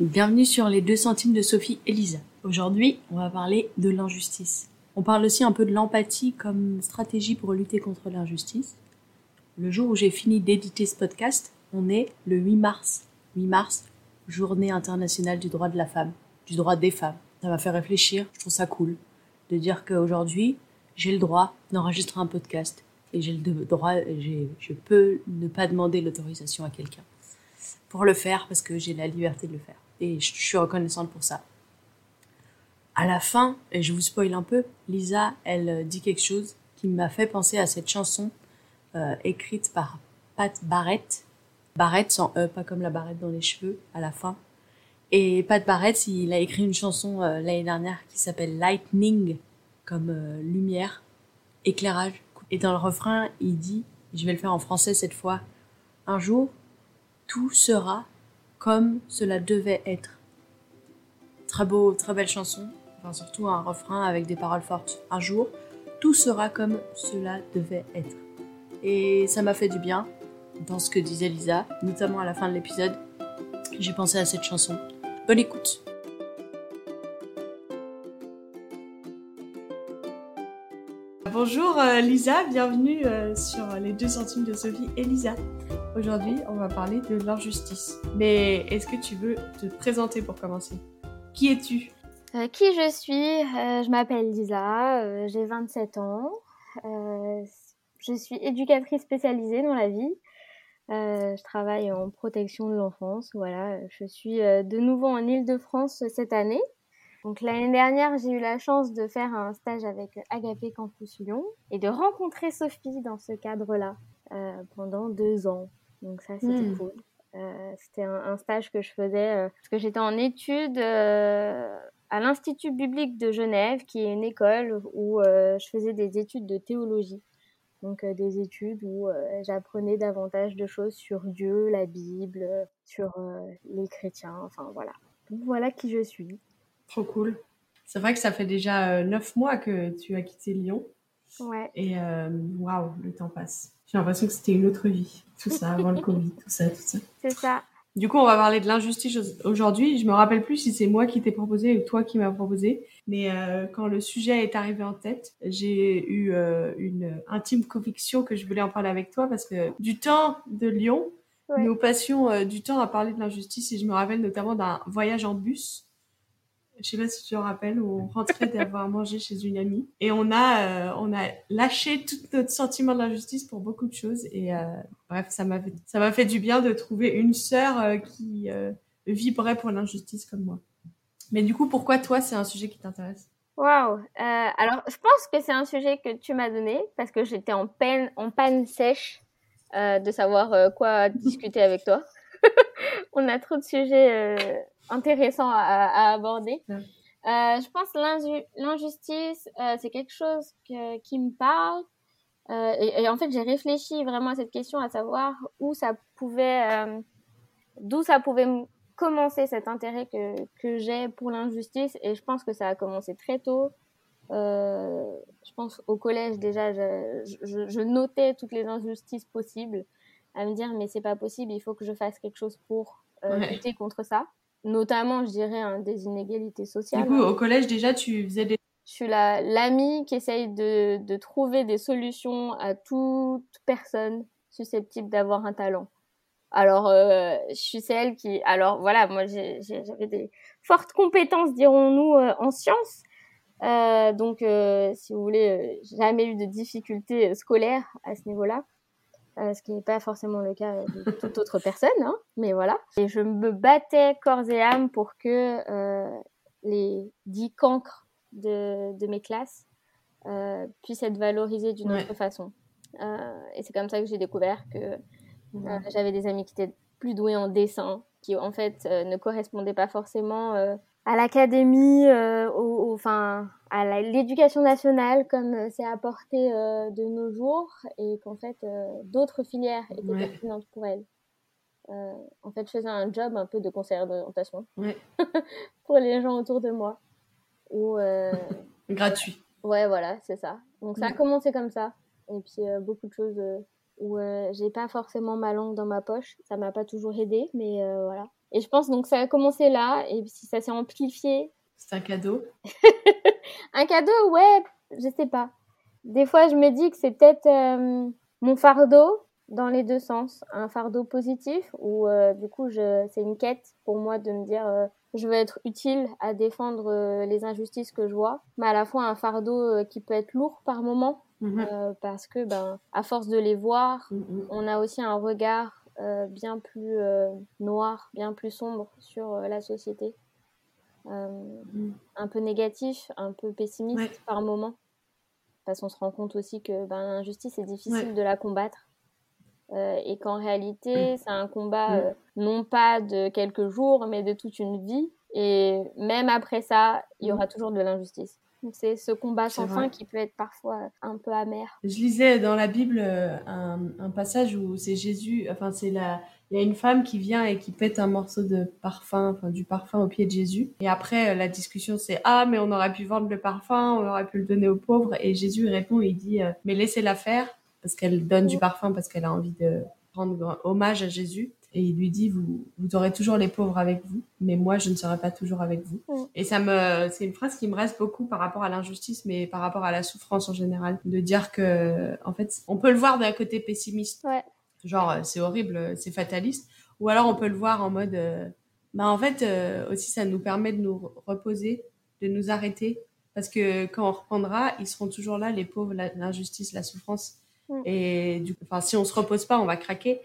Bienvenue sur les 2 centimes de Sophie Elisa. Aujourd'hui, on va parler de l'injustice. On parle aussi un peu de l'empathie comme stratégie pour lutter contre l'injustice. Le jour où j'ai fini d'éditer ce podcast, on est le 8 mars. 8 mars, journée internationale du droit de la femme, du droit des femmes. Ça m'a fait réfléchir, je trouve ça cool de dire qu'aujourd'hui, j'ai le droit d'enregistrer un podcast et j'ai le droit, je peux ne pas demander l'autorisation à quelqu'un pour le faire parce que j'ai la liberté de le faire. Et je suis reconnaissante pour ça. À la fin, et je vous spoil un peu, Lisa, elle dit quelque chose qui m'a fait penser à cette chanson euh, écrite par Pat Barrett. Barrett sans E, pas comme la barrette dans les cheveux à la fin. Et Pat Barrett, il a écrit une chanson euh, l'année dernière qui s'appelle Lightning, comme euh, lumière, éclairage. Et dans le refrain, il dit, je vais le faire en français cette fois, un jour, tout sera comme cela devait être. Très beau, très belle chanson. Enfin, surtout un refrain avec des paroles fortes. Un jour, tout sera comme cela devait être. Et ça m'a fait du bien dans ce que disait Lisa, notamment à la fin de l'épisode. J'ai pensé à cette chanson. Bonne écoute. Bonjour euh, Lisa, bienvenue euh, sur les deux centimes de Sophie et Lisa. Aujourd'hui, on va parler de l'injustice. Mais est-ce que tu veux te présenter pour commencer? Qui es-tu? Euh, Qui je suis? Je m'appelle Lisa, j'ai 27 ans. je suis éducatrice spécialisée dans la vie. je travaille en protection de l'enfance. Voilà, je suis de nouveau en Île-de-France cette année. Donc l'année dernière, j'ai eu la chance de faire un stage avec Agapé Campus Lyon et de rencontrer Sophie dans ce cadre-là euh, pendant deux ans. Donc ça, c'était hmm. cool. Euh, c'était un, stage que je faisais euh, parce que j'étais en études à l'Institut biblique de Genève, qui est une école où je faisais des études de théologie. Donc des études où j'apprenais davantage de choses sur Dieu, la Bible, sur les chrétiens, enfin voilà. Donc voilà qui je suis. Trop cool. C'est vrai que ça fait déjà euh, neuf mois que tu as quitté Lyon. Ouais. Et euh, waouh, le temps passe. J'ai l'impression que c'était une autre vie. Tout ça avant le Covid, tout ça, tout ça. C'est ça. Du coup, on va parler de l'injustice aujourd'hui. Je me rappelle plus si c'est moi qui t'ai proposé ou toi qui m'as proposé. Mais euh, quand le sujet est arrivé en tête, j'ai eu une intime conviction que je voulais en parler avec toi parce que du temps de Lyon, nous passions du temps à parler de l'injustice et je me rappelle notamment d'un voyage en bus je sais pas si tu te rappelles, on rentrait d'avoir mangé chez une amie et on a, euh, on a lâché tout notre sentiment d'injustice pour beaucoup de choses et euh, bref, ça m'a fait, ça m'a fait du bien de trouver une sœur euh, qui vibrait pour l'injustice comme moi. Mais du coup, pourquoi toi, c'est un sujet qui t'intéresse? Waouh Alors, je pense que c'est un sujet que tu m'as donné parce que j'étais en peine, en panne sèche de savoir quoi discuter avec toi. on a trop de sujets intéressant à, aborder. Euh, je pense l'injustice, euh, c'est quelque chose qui me parle. Euh, et, en fait, j'ai réfléchi vraiment à cette question, à savoir où ça pouvait, d'où ça pouvait commencer cet intérêt que, que j'ai pour l'injustice. Et je pense que ça a commencé très tôt. je pense au collège déjà, je, je, je, notais toutes les injustices possibles, à me dire mais c'est pas possible, il faut que je fasse quelque chose pour lutter contre ça notamment, je dirais, hein, des inégalités sociales. Du coup, au collège, déjà, tu faisais des... Je suis l'amie qui essaye de, de, trouver des solutions à toute personne susceptible d'avoir un talent. Alors, euh, je suis celle qui... Alors, voilà, moi, j'avais des fortes compétences, dirons-nous, euh, en sciences. Euh, donc, euh, si vous voulez, euh, jamais eu de difficultés scolaires à ce niveau-là. Euh, ce qui n'est pas forcément le cas de toute autre personne, hein, mais voilà. Et je me battais corps et âme pour que euh, les dix cancres de, de mes classes euh, puissent être valorisés d'une autre façon. et c'est comme ça que j'ai découvert que j'avais des amis qui étaient plus doués en dessin, qui en fait ne correspondaient pas forcément à l'académie, euh, enfin à l'éducation nationale comme euh, c'est apporté euh, de nos jours et qu'en fait d'autres filières étaient pertinentes pour elles. en fait, je faisais un job un peu de conseillère d'orientation pour les gens autour de moi. Ou, Gratuit. Ouais, voilà, c'est ça. Donc ça a commencé comme ça. Et puis beaucoup de choses où j'ai pas forcément ma langue dans ma poche. Ça m'a pas toujours aidé, mais voilà. Et je pense donc ça a commencé là, et puis ça s'est amplifié. C'est un cadeau. un cadeau, ouais, je sais pas. Des fois, je me dis que c'est peut-être euh, mon fardeau dans les deux sens, un fardeau positif où euh, du coup, je, c'est une quête pour moi de me dire euh, je veux être utile à défendre les injustices que je vois, mais à la fois un fardeau qui peut être lourd par moment mm-hmm. parce que ben à force de les voir, mm-hmm. on a aussi un regard bien plus euh, noir, bien plus sombre sur euh, la société. Mm. Un peu négatif, un peu pessimiste par moment. Parce qu'on se rend compte aussi que ben, l'injustice est difficile de la combattre. et qu'en réalité, mm. c'est un combat mm. non pas de quelques jours, mais de toute une vie. Et même après ça, il y aura toujours de l'injustice. C'est ce combat sans fin qui peut être parfois un peu amer. Je lisais dans la Bible euh, un, passage où c'est Jésus, enfin c'est la, il y a une femme qui vient et qui pète un morceau de parfum, enfin du parfum au pied de Jésus. Et après la discussion c'est ah mais on aurait pu vendre le parfum, on aurait pu le donner aux pauvres. Et Jésus répond et il dit euh, mais laissez-la faire parce qu'elle donne du parfum parce qu'elle a envie de rendre hommage à Jésus et il lui dit vous vous aurez toujours les pauvres avec vous mais moi je ne serai pas toujours avec vous mm. et ça me c'est une phrase qui me reste beaucoup par rapport à l'injustice mais par rapport à la souffrance en général de dire que en fait on peut le voir d'un côté pessimiste ouais. genre c'est horrible c'est fataliste ou alors on peut le voir en mode euh, bah en fait euh, aussi ça nous permet de nous reposer de nous arrêter parce que quand on reprendra ils seront toujours là les pauvres l'injustice la souffrance. Et du coup, enfin, si on se repose pas, on va craquer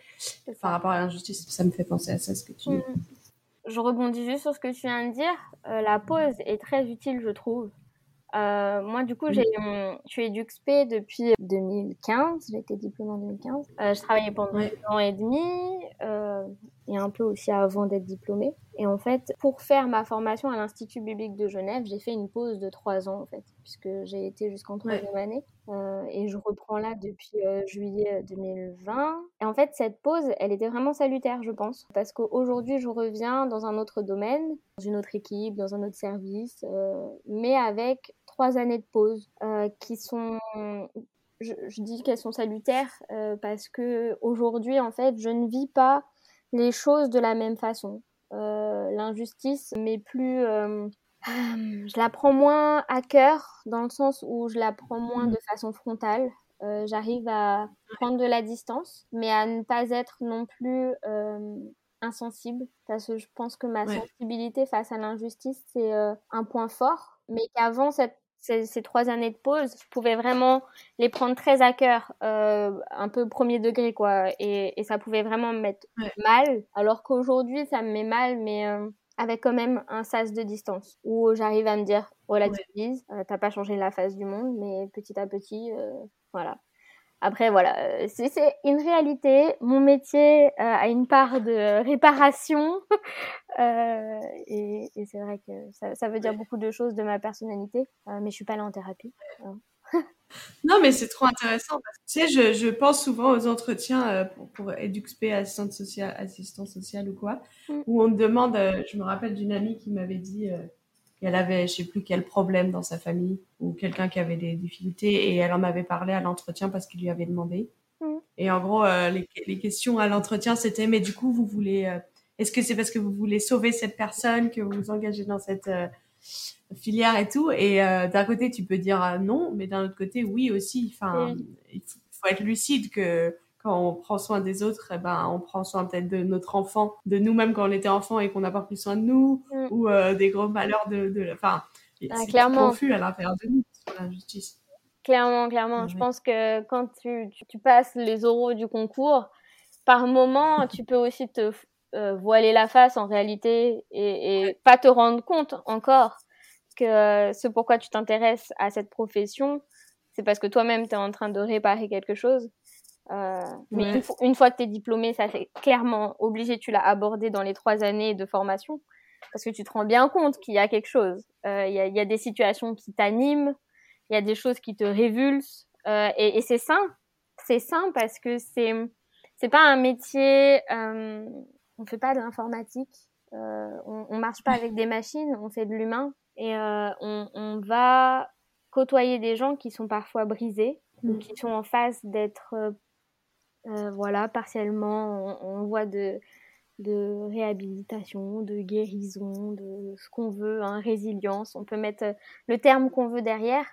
par rapport à l'injustice. Ça me fait penser à ça, ce que tu dis. Mm. Je rebondis juste sur ce que tu viens de dire. Euh, la pause est très utile, je trouve. Euh, moi, du coup, j'ai, je suis EduxP depuis 2015. J'ai été diplômée en 2015. Euh, je travaillais pendant un an et demi et un peu aussi avant d'être diplômée. Et en fait, pour faire ma formation à l'Institut biblique de Genève, j'ai fait une pause de trois ans, en fait, puisque j'ai été jusqu'en troisième année. Euh, et je reprends là depuis euh, juillet 2020. Et en fait, cette pause, elle était vraiment salutaire, je pense, parce qu'aujourd'hui, je reviens dans un autre domaine, dans une autre équipe, dans un autre service, mais avec trois années de pause qui sont je, je, dis qu'elles sont salutaires parce que aujourd'hui en fait je ne vis pas les choses de la même façon. Euh, l'injustice, mais plus... Euh, je la prends moins à cœur, dans le sens où je la prends moins de façon frontale. Euh, j'arrive à prendre de la distance, mais à ne pas être non plus insensible, parce que je pense que ma sensibilité face à l'injustice, c'est un point fort, mais qu'avant cette ces, trois années de pause, je pouvais vraiment les prendre très à cœur, euh, un peu premier degré, quoi. Et, ça pouvait vraiment me mettre mal. Alors qu'aujourd'hui, ça me met mal, mais euh, avec quand même un sas de distance, où j'arrive à me dire, relativise, euh, t'as pas changé la face du monde, mais petit à petit, voilà. Après, voilà, euh, c'est une réalité. Mon métier euh, a une part de réparation. euh, et, et c'est vrai que ça, ça, veut dire beaucoup de choses de ma personnalité. Euh, mais je suis pas là en thérapie. Hein. non, mais c'est trop intéressant. Parce que, tu sais, je, je, pense souvent aux entretiens pour, pour EduxP, assistante sociale, assistante sociale ou quoi, mm. où on me demande, je me rappelle d'une amie qui m'avait dit qu'elle avait, je sais plus quel problème dans sa famille ou quelqu'un qui avait des difficultés et elle en avait parlé à l'entretien parce qu'il lui avait demandé. Mm. Et en gros, euh, les, les, questions à l'entretien, c'était mais du coup, vous voulez, euh, est-ce que c'est parce que vous voulez sauver cette personne que vous vous engagez dans cette euh, filière et tout? Et d'un côté, tu peux dire non, mais d'un autre côté, oui aussi. Enfin, il faut être lucide que quand on prend soin des autres, eh ben, on prend soin peut-être de notre enfant, de nous-mêmes quand on était enfant et qu'on n'a pas pris soin de nous, mm. ou euh, des gros malheurs de, de enfin, ah, c'est confus à l'intérieur de nous sur l'injustice. Clairement, clairement. Je pense que quand tu, tu, passes les oraux du concours, par moment, tu peux aussi te euh, voiler la face en réalité et, et pas te rendre compte encore que ce pourquoi tu t'intéresses à cette profession, c'est parce que toi-même, tu es en train de réparer quelque chose. Euh, mais une, fois que tu es diplômé, ça c'est clairement obligé, tu l'as abordé dans les trois années de formation, parce que tu te rends bien compte qu'il y a quelque chose. Euh, il y, a, y, a, des situations qui t'animent, il y a des choses qui te révulsent, euh, et, et c'est sain. C'est sain parce que c'est c'est pas un métier. Euh, on fait pas de l'informatique, euh, on, on marche pas avec des machines, on fait de l'humain, et euh, on, on va côtoyer des gens qui sont parfois brisés, mm. qui sont en phase d'être euh, voilà, partiellement, on, voit de, de réhabilitation, de guérison, de ce qu'on veut, hein, résilience. On peut mettre euh, le terme qu'on veut derrière.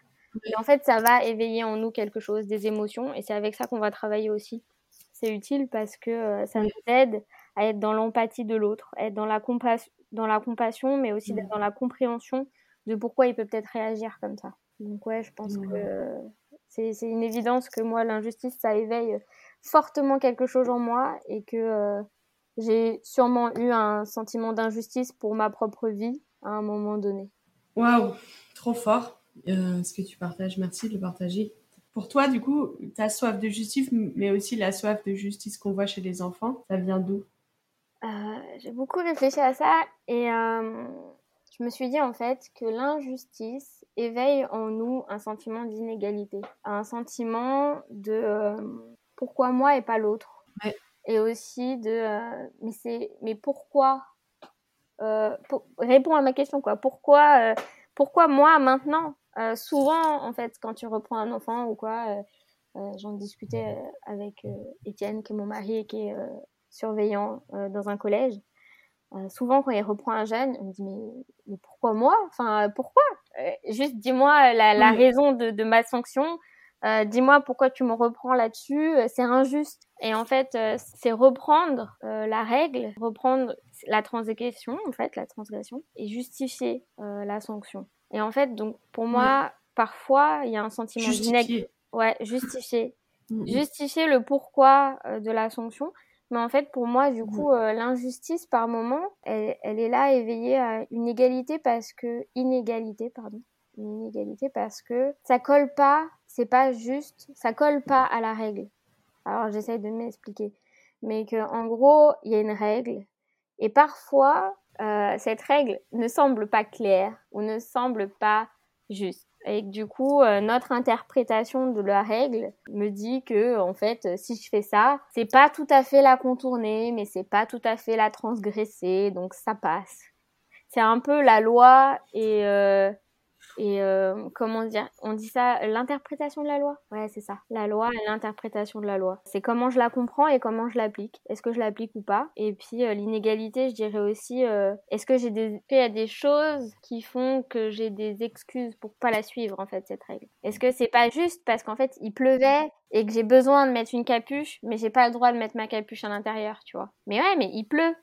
Et en fait, ça va éveiller en nous quelque chose, des émotions. Et c'est avec ça qu'on va travailler aussi. C'est utile parce que euh, ça nous aide à être dans l'empathie de l'autre, être dans la, dans la compassion, mais aussi d'être dans la compréhension de pourquoi il peut peut-être réagir comme ça. Donc ouais, je pense que c'est une évidence que moi, l'injustice, ça éveille fortement quelque chose en moi et que euh, j'ai sûrement eu un sentiment d'injustice pour ma propre vie à un moment donné. Waouh, trop fort euh, ce que tu partages. Merci de le partager. Pour toi, du coup, ta soif de justice, mais aussi la soif de justice qu'on voit chez les enfants, ça vient d'où? Euh, J'ai beaucoup réfléchi à ça et je me suis dit en fait que l'injustice éveille en nous un sentiment d'inégalité, un sentiment de pourquoi moi et pas l'autre. Et aussi de euh, mais c'est mais pourquoi euh, réponds à ma question quoi. Pourquoi euh, pourquoi moi maintenant Souvent en fait quand tu reprends un enfant ou quoi, j'en discutais avec Étienne qui est mon mari et qui est surveillant dans un collège. souvent quand il reprend un jeune, on me dit mais, pourquoi moi? Enfin pourquoi? Juste dis-moi la, raison de, de ma sanction euh, dis-moi pourquoi tu me reprends là-dessus, euh, c'est injuste. Et en fait, euh, c'est reprendre la règle, reprendre la transgression, en fait, la transgression, et justifier la sanction. Et en fait, donc pour moi, parfois, il y a un sentiment d'inégalité. Ouais, justifier. Mm, mm. Justifier le pourquoi de la sanction. Mais en fait, pour moi, du coup, l'injustice, par moment, elle, elle, est là éveillée à une égalité parce que inégalité, pardon, une inégalité parce que ça colle pas c'est pas juste, ça colle pas à la règle. Alors j'essaye de m'expliquer, mais que en gros il y a une règle et parfois euh, cette règle ne semble pas claire ou ne semble pas juste. Et du coup, euh, notre interprétation de la règle me dit que, en fait, si je fais ça, c'est pas tout à fait la contourner, mais c'est pas tout à fait la transgresser, donc ça passe. C'est un peu la loi et euh, et euh, comment dire On dit ça l'interprétation de la loi Ouais, c'est ça. La loi et l'interprétation de la loi. C'est comment je la comprends et comment je l'applique. Est-ce que je l'applique ou pas? Et puis euh, l'inégalité, je dirais aussi euh, est-ce que j'ai des il y a des choses qui font que j'ai des excuses pour pas la suivre en fait cette règle? Est-ce que c'est pas juste parce qu'en fait il pleuvait et que j'ai besoin de mettre une capuche mais j'ai pas le droit de mettre ma capuche à l'intérieur, tu vois? Mais ouais, mais il pleut.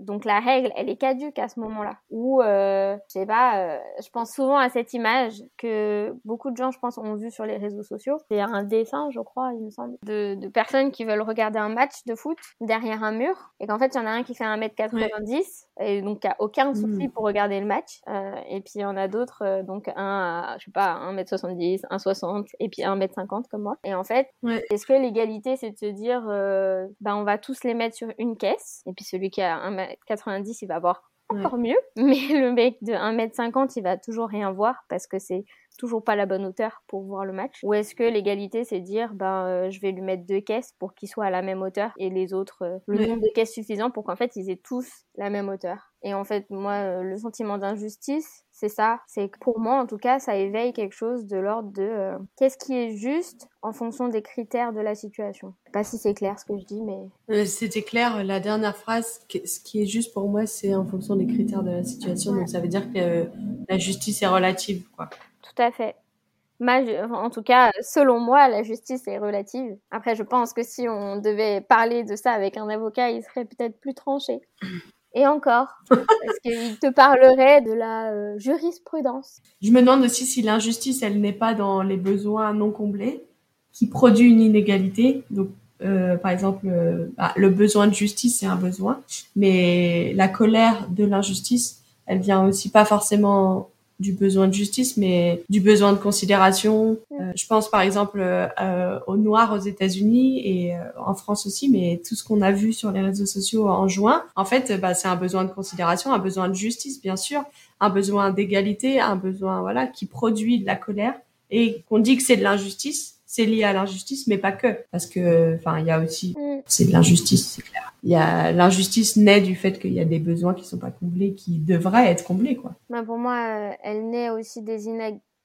Donc la règle, elle est caduque à ce moment-là. Ou, euh, je sais pas, euh, je pense souvent à cette image que beaucoup de gens, je pense, ont vu sur les réseaux sociaux. C'est un dessin, je crois, il me semble, de, de, personnes qui veulent regarder un match de foot derrière un mur. Et qu'en fait, il y en a un qui fait 1m90 et donc qui a aucun mmh. souci pour regarder le match. Euh, et puis il y en a d'autres, euh, donc un, je sais pas, 1m70, 1m60 et puis 1m50 comme moi. Et en fait, est-ce que l'égalité, c'est de se dire, bah, on va tous les mettre sur une caisse? Et puis celui qui a 1m90, il va voir encore mieux. Mais le mec de 1m50, il va toujours rien voir parce que c'est toujours pas la bonne hauteur pour voir le match Ou est-ce que l'égalité, c'est dire, ben, euh, je vais lui mettre deux caisses pour qu'il soit à la même hauteur et les autres, euh, le nombre de caisses suffisant pour qu'en fait, ils aient tous la même hauteur. Et en fait, moi, euh, le sentiment d'injustice, c'est ça. C'est que pour moi, en tout cas, ça éveille quelque chose de l'ordre de qu'est-ce qui est juste en fonction des critères de la situation. Je sais pas si c'est clair ce que je dis, mais. C'était clair. La dernière phrase, ce qui est juste pour moi, c'est en fonction des critères de la situation. Donc ça veut dire que la justice est relative, quoi. Tout à fait. En tout cas, selon moi, la justice est relative. Après, je pense que si on devait parler de ça avec un avocat, il serait peut-être plus tranché. Et encore, parce qu'il te parlerait de la euh, jurisprudence. Je me demande aussi si l'injustice, elle n'est pas dans les besoins non comblés, qui produit une inégalité. Donc, euh, par exemple, euh, bah, le besoin de justice, c'est un besoin, mais la colère de l'injustice, elle vient aussi pas forcément du besoin de justice, mais du besoin de considération. Euh, je pense par exemple euh, aux Noirs aux États-Unis et euh, en France aussi, mais tout ce qu'on a vu sur les réseaux sociaux en juin, en fait, bah, c'est un besoin de considération, un besoin de justice, bien sûr, un besoin d'égalité, un besoin voilà qui produit de la colère et qu'on dit que c'est de l'injustice c'est lié à l'injustice, mais pas que, parce que, enfin, il y a aussi, mm. c'est de l'injustice, c'est clair. Il y a l'injustice naît du fait qu'il y a des besoins qui sont pas comblés, qui devraient être comblés, quoi. Bah pour moi, euh, elle naît aussi des,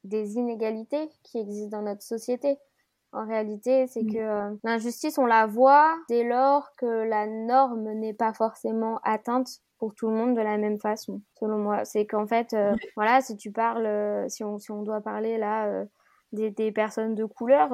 des inégalités qui existent dans notre société. En réalité, c'est mm. que euh, l'injustice, on la voit dès lors que la norme n'est pas forcément atteinte pour tout le monde de la même façon, selon moi. C'est qu'en fait, euh, voilà, si tu parles, euh, si, on, si on doit parler là des, personnes de couleur,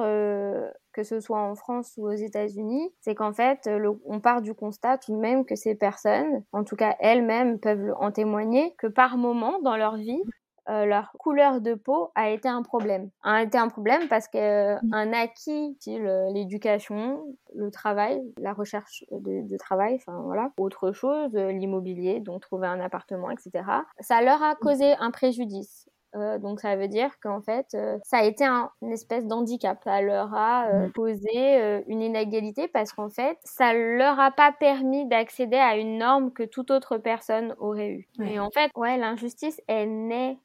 que ce soit en France ou aux États-Unis, c'est qu'en fait, on part du constat tout de même que ces personnes, en tout cas elles-mêmes peuvent en témoigner, que par moment dans leur vie, euh, leur couleur de peau a été un problème. A été un problème parce qu'un acquis, euh, l'éducation, le travail, la recherche de, travail, enfin voilà, autre chose, euh, l'immobilier, donc trouver un appartement, etc. Ça leur a causé un préjudice. Donc ça veut dire qu'en fait, ça a été un, une espèce d'handicap. Ça leur a mmh. causé une inégalité parce qu'en fait, ça leur a pas permis d'accéder à une norme que toute autre personne aurait eue. Et en fait, ouais, l'injustice, elle naît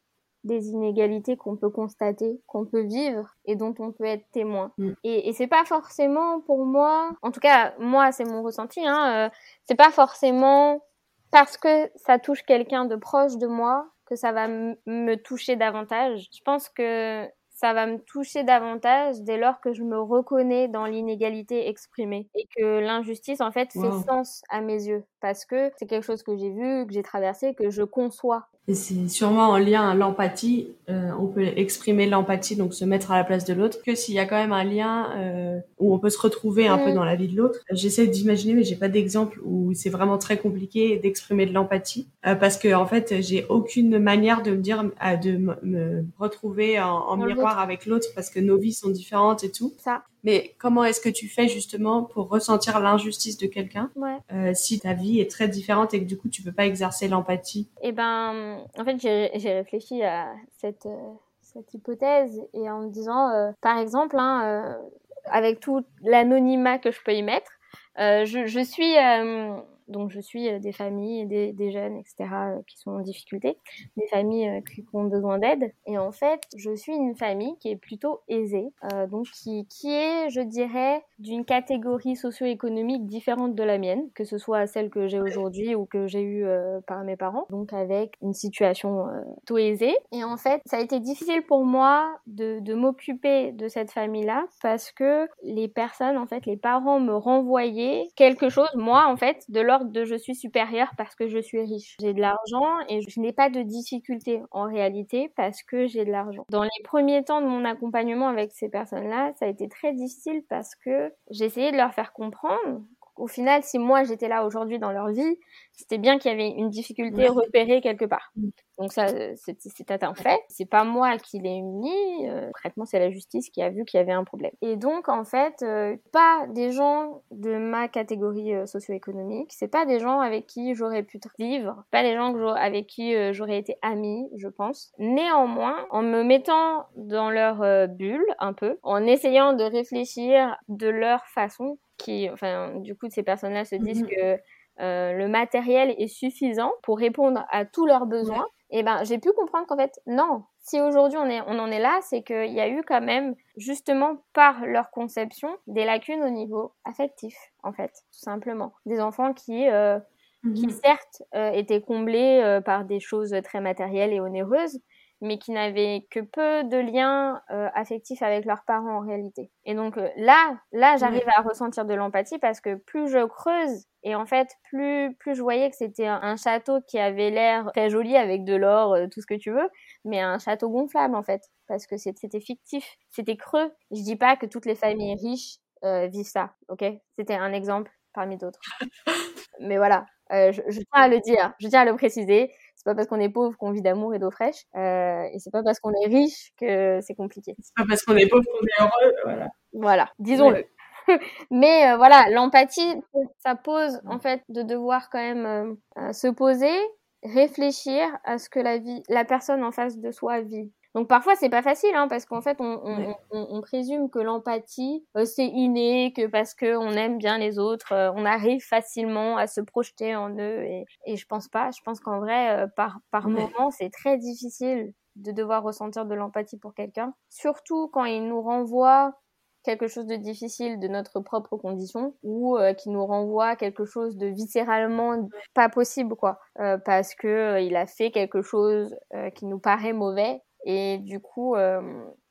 des inégalités qu'on peut constater, qu'on peut vivre et dont on peut être témoin. Mm. Et, et c'est pas forcément pour moi, en tout cas moi c'est mon ressenti, hein, euh, c'est pas forcément parce que ça touche quelqu'un de proche de moi que ça va me toucher davantage. Je pense que ça va me toucher davantage dès lors que je me reconnais dans l'inégalité exprimée et que l'injustice en fait fait sens à mes yeux. Parce que c'est quelque chose que j'ai vu, que j'ai traversé, que je conçois et c'est sûrement en lien à l'empathie. Euh, on peut exprimer l'empathie, donc se mettre à la place de l'autre, que s'il y a quand même un lien euh, où on peut se retrouver un peu dans la vie de l'autre. J'essaie d'imaginer, mais j'ai pas d'exemple où c'est vraiment très compliqué d'exprimer de l'empathie, euh, parce que en fait, j'ai aucune manière de me dire, de me retrouver en, en miroir avec l'autre, parce que nos vies sont différentes et tout. Ça. Mais comment est-ce que tu fais justement pour ressentir l'injustice de quelqu'un euh, si ta vie est très différente et que du coup tu peux pas exercer l'empathie? Eh ben, en fait, j'ai réfléchi à cette, euh, cette hypothèse et en me disant, euh, par exemple, hein, avec tout l'anonymat que je peux y mettre, je, je, suis donc je suis euh, des familles, des, des jeunes, etc., euh, qui sont en difficulté, des familles euh, qui ont besoin d'aide. Et en fait, je suis une famille qui est plutôt aisée, donc qui, qui est, je dirais, d'une catégorie socio-économique différente de la mienne, que ce soit celle que j'ai aujourd'hui ou que j'ai eue par mes parents, donc avec une situation plutôt aisée. Et en fait, ça a été difficile pour moi de, de m'occuper de cette famille-là parce que les personnes, en fait, les parents me renvoyaient quelque chose, moi, en fait, de de je suis supérieur parce que je suis riche. J'ai de l'argent et je n'ai pas de difficultés en réalité parce que j'ai de l'argent. Dans les premiers temps de mon accompagnement avec ces personnes-là, ça a été très difficile parce que j'ai essayé de leur faire comprendre au final, si moi j'étais là aujourd'hui dans leur vie, c'était bien qu'il y avait une difficulté repérée quelque part. Mm. Donc ça, c'est un fait. C'est pas moi qui l'ai mis. Euh, concrètement, c'est la justice qui a vu qu'il y avait un problème. Et donc, en fait, euh, pas des gens de ma catégorie euh, socio-économique. C'est pas des gens avec qui j'aurais pu vivre. Pas des gens avec qui j'aurais été amie, je pense. Néanmoins, en me mettant dans leur bulle un peu, en essayant de réfléchir de leur façon, qui, enfin, du coup, ces personnes-là se disent mm-hmm. que euh, le matériel est suffisant pour répondre à tous leurs besoins, et eh ben j'ai pu comprendre qu'en fait non. Si aujourd'hui on, est, on en est là, c'est qu'il y a eu quand même justement par leur conception des lacunes au niveau affectif en fait, tout simplement. Des enfants qui euh, qui mm-hmm. certes euh, étaient comblés par des choses très matérielles et onéreuses, mais qui n'avaient que peu de liens euh, affectifs avec leurs parents en réalité. Et donc euh, là, là, j'arrive à ressentir de l'empathie parce que plus je creuse et en fait, plus plus je voyais que c'était un, château qui avait l'air très joli avec de l'or, euh, tout ce que tu veux, mais un château gonflable en fait parce que c'était fictif, c'était creux. Je dis pas que toutes les familles riches vivent ça, ok? C'était un exemple parmi d'autres. mais voilà, je, je tiens à le dire, je tiens à le préciser c'est pas parce qu'on est pauvre qu'on vit d'amour et d'eau fraîche, euh, et c'est pas parce qu'on est riche que c'est compliqué. C'est pas parce qu'on est pauvre qu'on est heureux, voilà. Voilà, disons-le. Mais euh, voilà, l'empathie, ça pose en fait de devoir quand même euh, euh, se poser, réfléchir à ce que la vie, la personne en face de soi vit. Donc parfois c'est pas facile hein, parce qu'en fait on, on, on, on, présume que l'empathie euh, c'est inné, que parce que on aime bien les autres, euh, on arrive facilement à se projeter en eux et, et je pense pas. Je pense qu'en vrai euh, par par moment c'est très difficile de devoir ressentir de l'empathie pour quelqu'un, surtout quand il nous renvoie quelque chose de difficile de notre propre condition ou qui nous renvoie quelque chose de viscéralement pas possible quoi. Parce que il a fait quelque chose qui nous paraît mauvais et du coup, euh,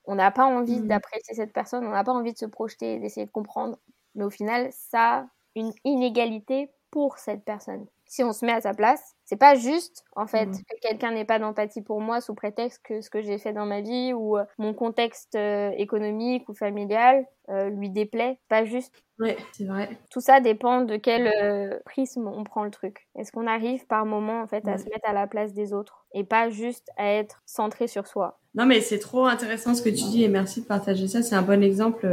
On n'a pas envie mmh. d'apprécier cette personne, on n'a pas envie de se projeter, d'essayer de comprendre. Mais au final, ça, une inégalité pour cette personne. Si on se met à sa place, c'est pas juste en fait mmh. que quelqu'un n'ait pas d'empathie pour moi sous prétexte que ce que j'ai fait dans ma vie ou euh, mon contexte euh, économique ou familial euh, lui déplaît. Pas juste. Ouais, c'est vrai. Tout ça dépend de quel prisme on prend le truc. Est-ce qu'on arrive par moment en fait à se mettre à la place des autres et pas juste à être centré sur soi? Non mais c'est trop intéressant ce que tu dis et merci de partager ça. C'est un bon exemple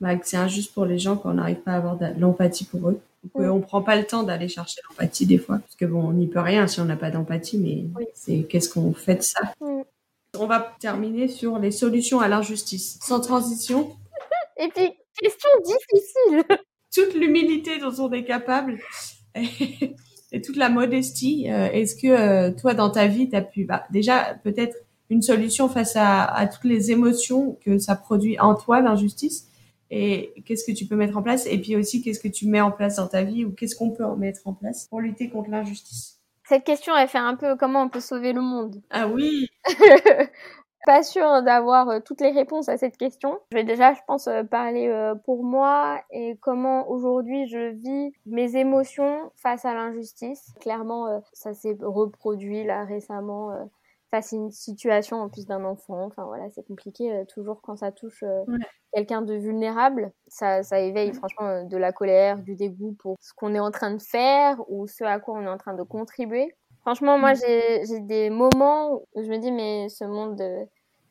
bah, que c'est injuste pour les gens quand on n'arrive pas à avoir de l'empathie pour eux. Donc, on prend pas le temps d'aller chercher l'empathie des fois, parce que bon, on n'y peut rien si on n'a pas d'empathie, mais c'est qu'est-ce qu'on fait de ça? On va terminer sur les solutions à l'injustice. Sans transition. Et puis, question difficile. Toute l'humilité dont on est capable et, toute la modestie. Euh, est-ce que euh, toi, dans ta vie, tu as pu, bah, déjà, peut-être une solution face à, à toutes les émotions que ça produit en toi, l'injustice? Et qu'est-ce que tu peux mettre en place? Et puis aussi qu'est-ce que tu mets en place dans ta vie ou qu'est-ce qu'on peut en mettre en place pour lutter contre l'injustice? Cette question, elle fait un peu comment on peut sauver le monde? Ah oui. Pas sûr d'avoir euh, toutes les réponses à cette question. Je vais déjà, je pense, euh, parler euh, pour moi et comment aujourd'hui je vis mes émotions face à l'injustice. Clairement, ça s'est reproduit là récemment face à une situation en plus d'un enfant. Enfin voilà, c'est compliqué toujours quand ça touche quelqu'un de vulnérable, ça, ça éveille franchement euh, de la colère, du dégoût pour ce qu'on est en train de faire ou ce à quoi on est en train de contribuer. Franchement, moi, j'ai des moments où je me dis, mais ce monde euh,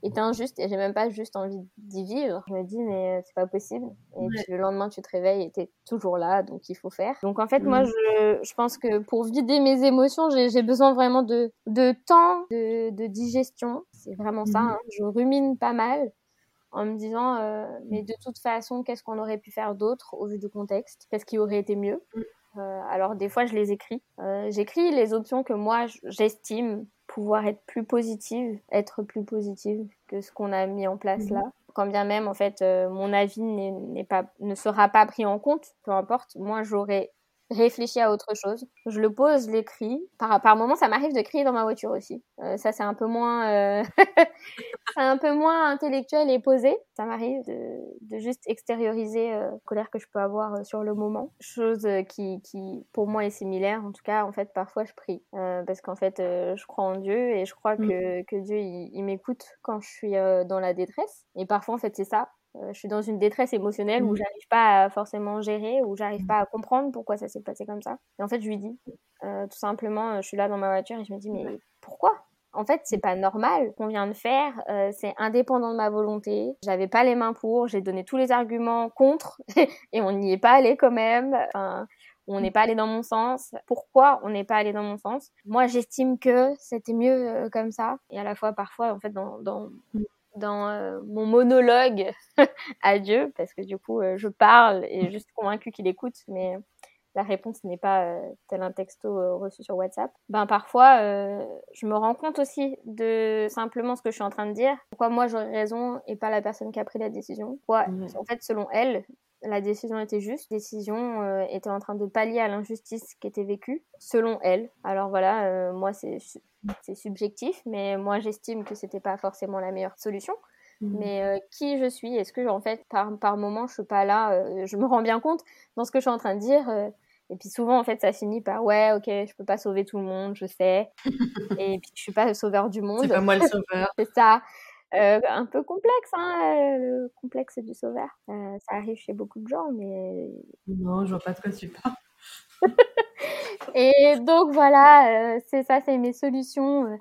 est injuste et j'ai même pas juste envie d'y vivre. Je me dis, mais euh, c'est pas possible. Et puis, le lendemain, tu te réveilles et t'es toujours là, donc il faut faire. Donc en fait, moi, mmh. je, je pense que pour vider mes émotions, j'ai besoin vraiment de, de temps, de, de digestion. C'est vraiment ça. Hein. Je rumine pas mal en me disant euh, mais de toute façon qu'est-ce qu'on aurait pu faire d'autre au vu du contexte? Qu'est-ce qui aurait été mieux? Mm. euh, alors des fois je les écris euh, j'écris les options que moi j'estime pouvoir être plus positive être plus positive que ce qu'on a mis en place mm. là quand bien même en fait mon avis pas ne sera pas pris en compte peu importe moi j'aurais réfléchis à autre chose. Je le pose, je l'écris. Par, par moment, ça m'arrive de crier dans ma voiture aussi. Euh, ça, c'est un peu moins, euh... c'est un peu moins intellectuel et posé. Ça m'arrive de, de, juste extérioriser euh, la colère que je peux avoir sur le moment. Chose qui, qui, pour moi, est similaire. En tout cas, en fait, parfois, je prie parce qu'en fait, je crois en Dieu et je crois mm. que, que Dieu, il, il m'écoute quand je suis dans la détresse. Et parfois, en fait, c'est ça. Euh, je suis dans une détresse émotionnelle où mmh. j'arrive pas à forcément gérer, où j'arrive pas à comprendre pourquoi ça s'est passé comme ça. Et en fait, je lui dis, euh, tout simplement, euh, je suis là dans ma voiture et je me dis, mais pourquoi? En fait, c'est pas normal qu'on vient de faire, c'est indépendant de ma volonté. J'avais pas les mains pour, j'ai donné tous les arguments contre et on n'y est pas allé quand même. Enfin, on n'est pas allé dans mon sens. Pourquoi on n'est pas allé dans mon sens? Moi, j'estime que c'était mieux comme ça. Et à la fois, parfois, en fait, dans, dans mmh dans euh, mon monologue à Dieu, parce que du coup, euh, je parle et je suis convaincue qu'il écoute, mais la réponse n'est pas euh, tel un texto reçu sur WhatsApp. Ben parfois, je me rends compte aussi de simplement ce que je suis en train de dire. Pourquoi moi j'aurais raison et pas la personne qui a pris la décision? Pourquoi, en fait, selon elle, la décision était juste. La décision était en train de pallier à l'injustice qui était vécue, selon elle. Alors voilà, moi c'est subjectif, mais moi j'estime que c'était pas forcément la meilleure solution. Mmh. Mais euh, qui je suis? Est-ce que en fait par par moment je suis pas là euh, Je me rends bien compte dans ce que je suis en train de dire. Euh, et puis souvent en fait ça finit par ouais ok je peux pas sauver tout le monde je sais. et puis je suis pas le sauveur du monde. C'est pas moi le sauveur. c'est ça. Un peu complexe, hein, le complexe du sauveur. ça arrive chez beaucoup de gens, mais. Non, je vois pas de quoi tu parles. et donc voilà, euh, c'est ça, c'est mes solutions. Euh.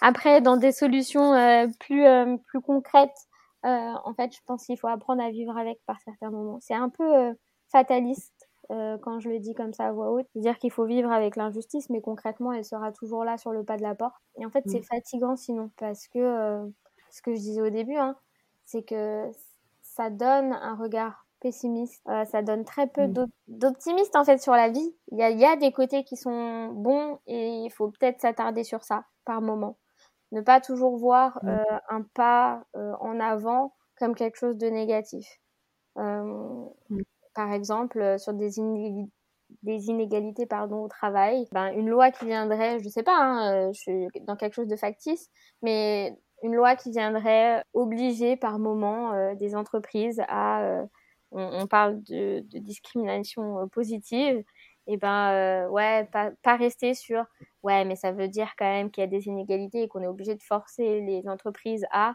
Après, dans des solutions euh, plus plus concrètes, en fait, je pense qu'il faut apprendre à vivre avec par certains moments. C'est un peu fataliste quand je le dis comme ça à voix haute, dire qu'il faut vivre avec l'injustice, mais concrètement, elle sera toujours là sur le pas de la porte. Et en fait, c'est mm. fatigant sinon, parce que ce que je disais au début, hein, c'est que ça donne un regard pessimiste. Euh, ça donne très peu mm. d'optimisme en fait sur la vie. Il y a, y a, des côtés qui sont bons et il faut peut-être s'attarder sur ça par moment. Ne pas toujours voir euh, un pas euh, en avant comme quelque chose de négatif. Par exemple, sur des inégalités des inégalités pardon au travail ben une loi qui viendrait je sais pas hein, je suis dans quelque chose de factice mais une loi qui viendrait obliger par moment des entreprises à, on, parle de, discrimination positive, et ben ouais, pas, pas rester sur ouais, mais ça veut dire quand même qu'il y a des inégalités et qu'on est obligé de forcer les entreprises à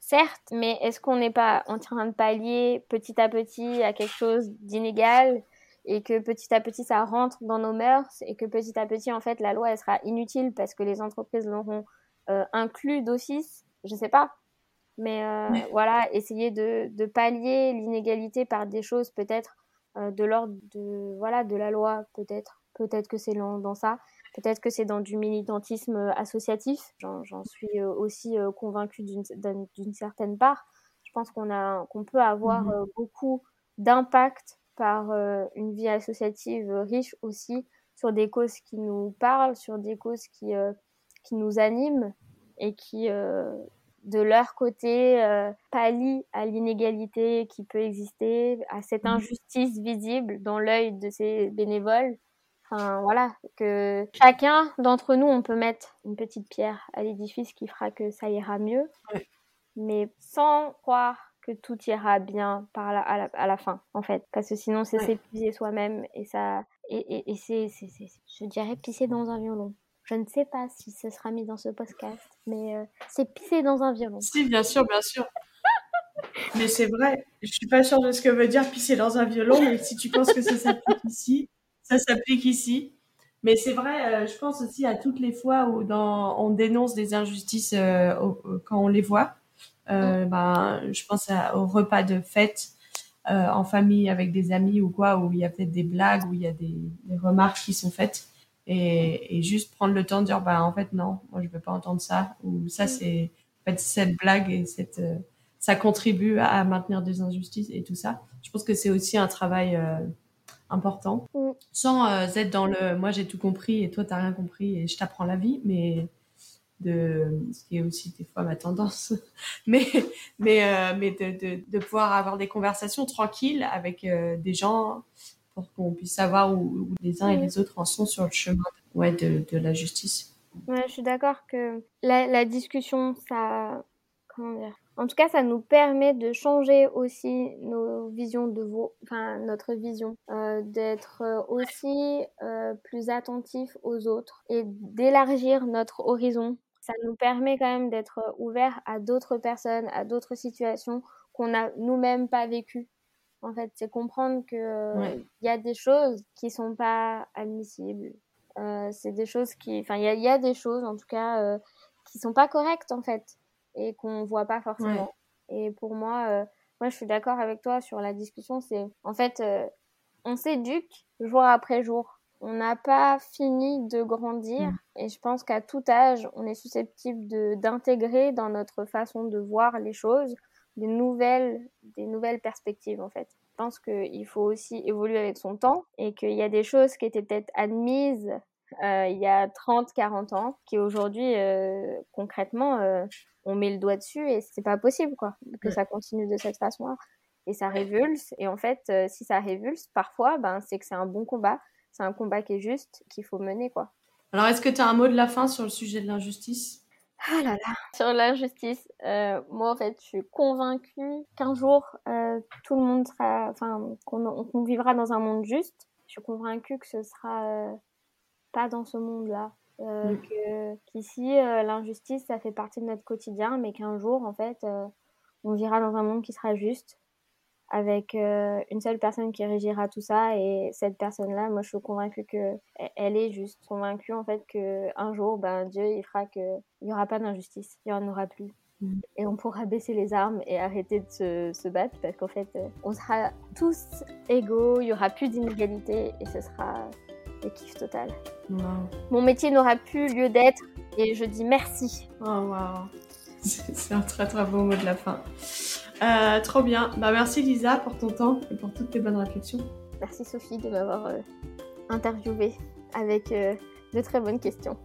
certes, mais est-ce qu'on n'est pas en train de pallier petit à petit à quelque chose d'inégal et que petit à petit ça rentre dans nos mœurs et que petit à petit en fait la loi elle sera inutile parce que les entreprises l'auront euh, inclus d'office, je sais pas. Mais euh, voilà, essayer de, de pallier l'inégalité par des choses peut-être euh, de l'ordre de voilà de la loi peut-être. Peut-être que c'est dans ça. Peut-être que c'est dans du militantisme associatif. J'en suis aussi convaincue d'une certaine part. Je pense qu'on a qu'on peut avoir mmh beaucoup d'impact par une vie associative riche aussi sur des causes qui nous parlent, sur des causes qui, euh, qui nous animent et qui, euh, de leur côté, pallient à l'inégalité qui peut exister, à cette mmh. injustice visible dans l'œil de ces bénévoles. Enfin, voilà, que chacun d'entre nous, on peut mettre une petite pierre à l'édifice qui fera que ça ira mieux, mais sans croire que tout ira bien par la, à, la, fin, en fait. Parce que sinon, c'est s'épuiser soi-même et ça. Et, et, c'est, je dirais, pisser dans un violon. Je ne sais pas si ce sera mis dans ce podcast, mais euh, c'est pisser dans un violon. Si, bien sûr, bien sûr. mais c'est vrai, je suis pas sûre de ce que veut dire pisser dans un violon, mais si tu penses que ça s'applique ici, ça s'applique ici. Mais c'est vrai, euh, je pense aussi à toutes les fois où dans, on dénonce des injustices euh, quand on les voit. Euh, ben, je pense au repas de fête en famille avec des amis ou quoi, où il y a peut-être des blagues, où il y a des, des remarques qui sont faites. Et, et, juste prendre le temps de dire, bah, en fait, non, moi, je veux pas entendre ça. Ou ça, c'est, en fait, cette blague et cette, euh, ça contribue à maintenir des injustices et tout ça. Je pense que c'est aussi un travail euh, important. Sans euh, être dans le, moi, j'ai tout compris et toi, t'as rien compris et je t'apprends la vie, mais de ce qui est aussi des fois ma tendance mais mais mais de, de, de, pouvoir avoir des conversations tranquilles avec des gens pour qu'on puisse savoir où, les uns et les autres en sont sur le chemin ouais de, de la justice. Ouais je suis d'accord que la, la discussion ça comment dire en tout cas, ça nous permet de changer aussi nos visions de vos, enfin notre vision, euh, d'être aussi euh, plus attentif aux autres et d'élargir notre horizon. Ça nous permet quand même d'être euh, ouvert à d'autres personnes, à d'autres situations qu'on n'a nous-mêmes pas vécues. En fait, c'est comprendre que euh, il y a des choses qui sont pas admissibles. Euh, c'est des choses qui, enfin, il y, a, des choses en tout cas euh, qui sont pas correctes en fait et qu'on voit pas forcément. Et pour moi, moi, je suis d'accord avec toi sur la discussion. C'est en fait, on s'éduque jour après jour on n'a pas fini de grandir mm. et je pense qu'à tout âge, on est susceptible d'intégrer dans notre façon de voir les choses des nouvelles, des nouvelles perspectives en fait. Je pense qu'il faut aussi évoluer avec son temps et qu'il y a des choses qui étaient peut-être admises euh, il y a 30, 40 ans qui aujourd'hui, euh, concrètement, euh, on met le doigt dessus et c'est pas possible quoi, que ça continue de cette façon-là. Et ça révulse. Et en fait, si ça révulse, parfois, ben, c'est que c'est un bon combat c'est un combat qui est juste, qu'il faut mener, quoi. Alors, est-ce que tu as un mot de la fin sur le sujet de l'injustice? Ah là là Sur l'injustice, euh, moi, en fait, je suis convaincue qu'un jour, euh, tout le monde sera... Enfin, qu'on vivra dans un monde juste. Je suis convaincue que ce sera euh, pas dans ce monde-là. Mm. qu'ici l'injustice ça fait partie de notre quotidien mais qu'un jour en fait on vivra dans un monde qui sera juste avec euh, une seule personne qui régira tout ça et cette personne-là, moi je suis convaincue que elle est juste convaincue en fait que un jour, ben Dieu il fera que il y aura pas d'injustice, il y en aura plus. Mm. Et on pourra baisser les armes et arrêter de se, se battre parce qu'en fait, euh, on sera tous égaux, il y aura plus d'inégalité et ce sera le kiff total. Mon métier n'aura plus lieu d'être et je dis merci. Oh wow. C'est un très très beau mot de la fin. Euh, trop bien. Bah, merci Lisa pour ton temps et pour toutes tes bonnes réflexions. Merci Sophie de m'avoir euh, interviewé avec euh, de très bonnes questions.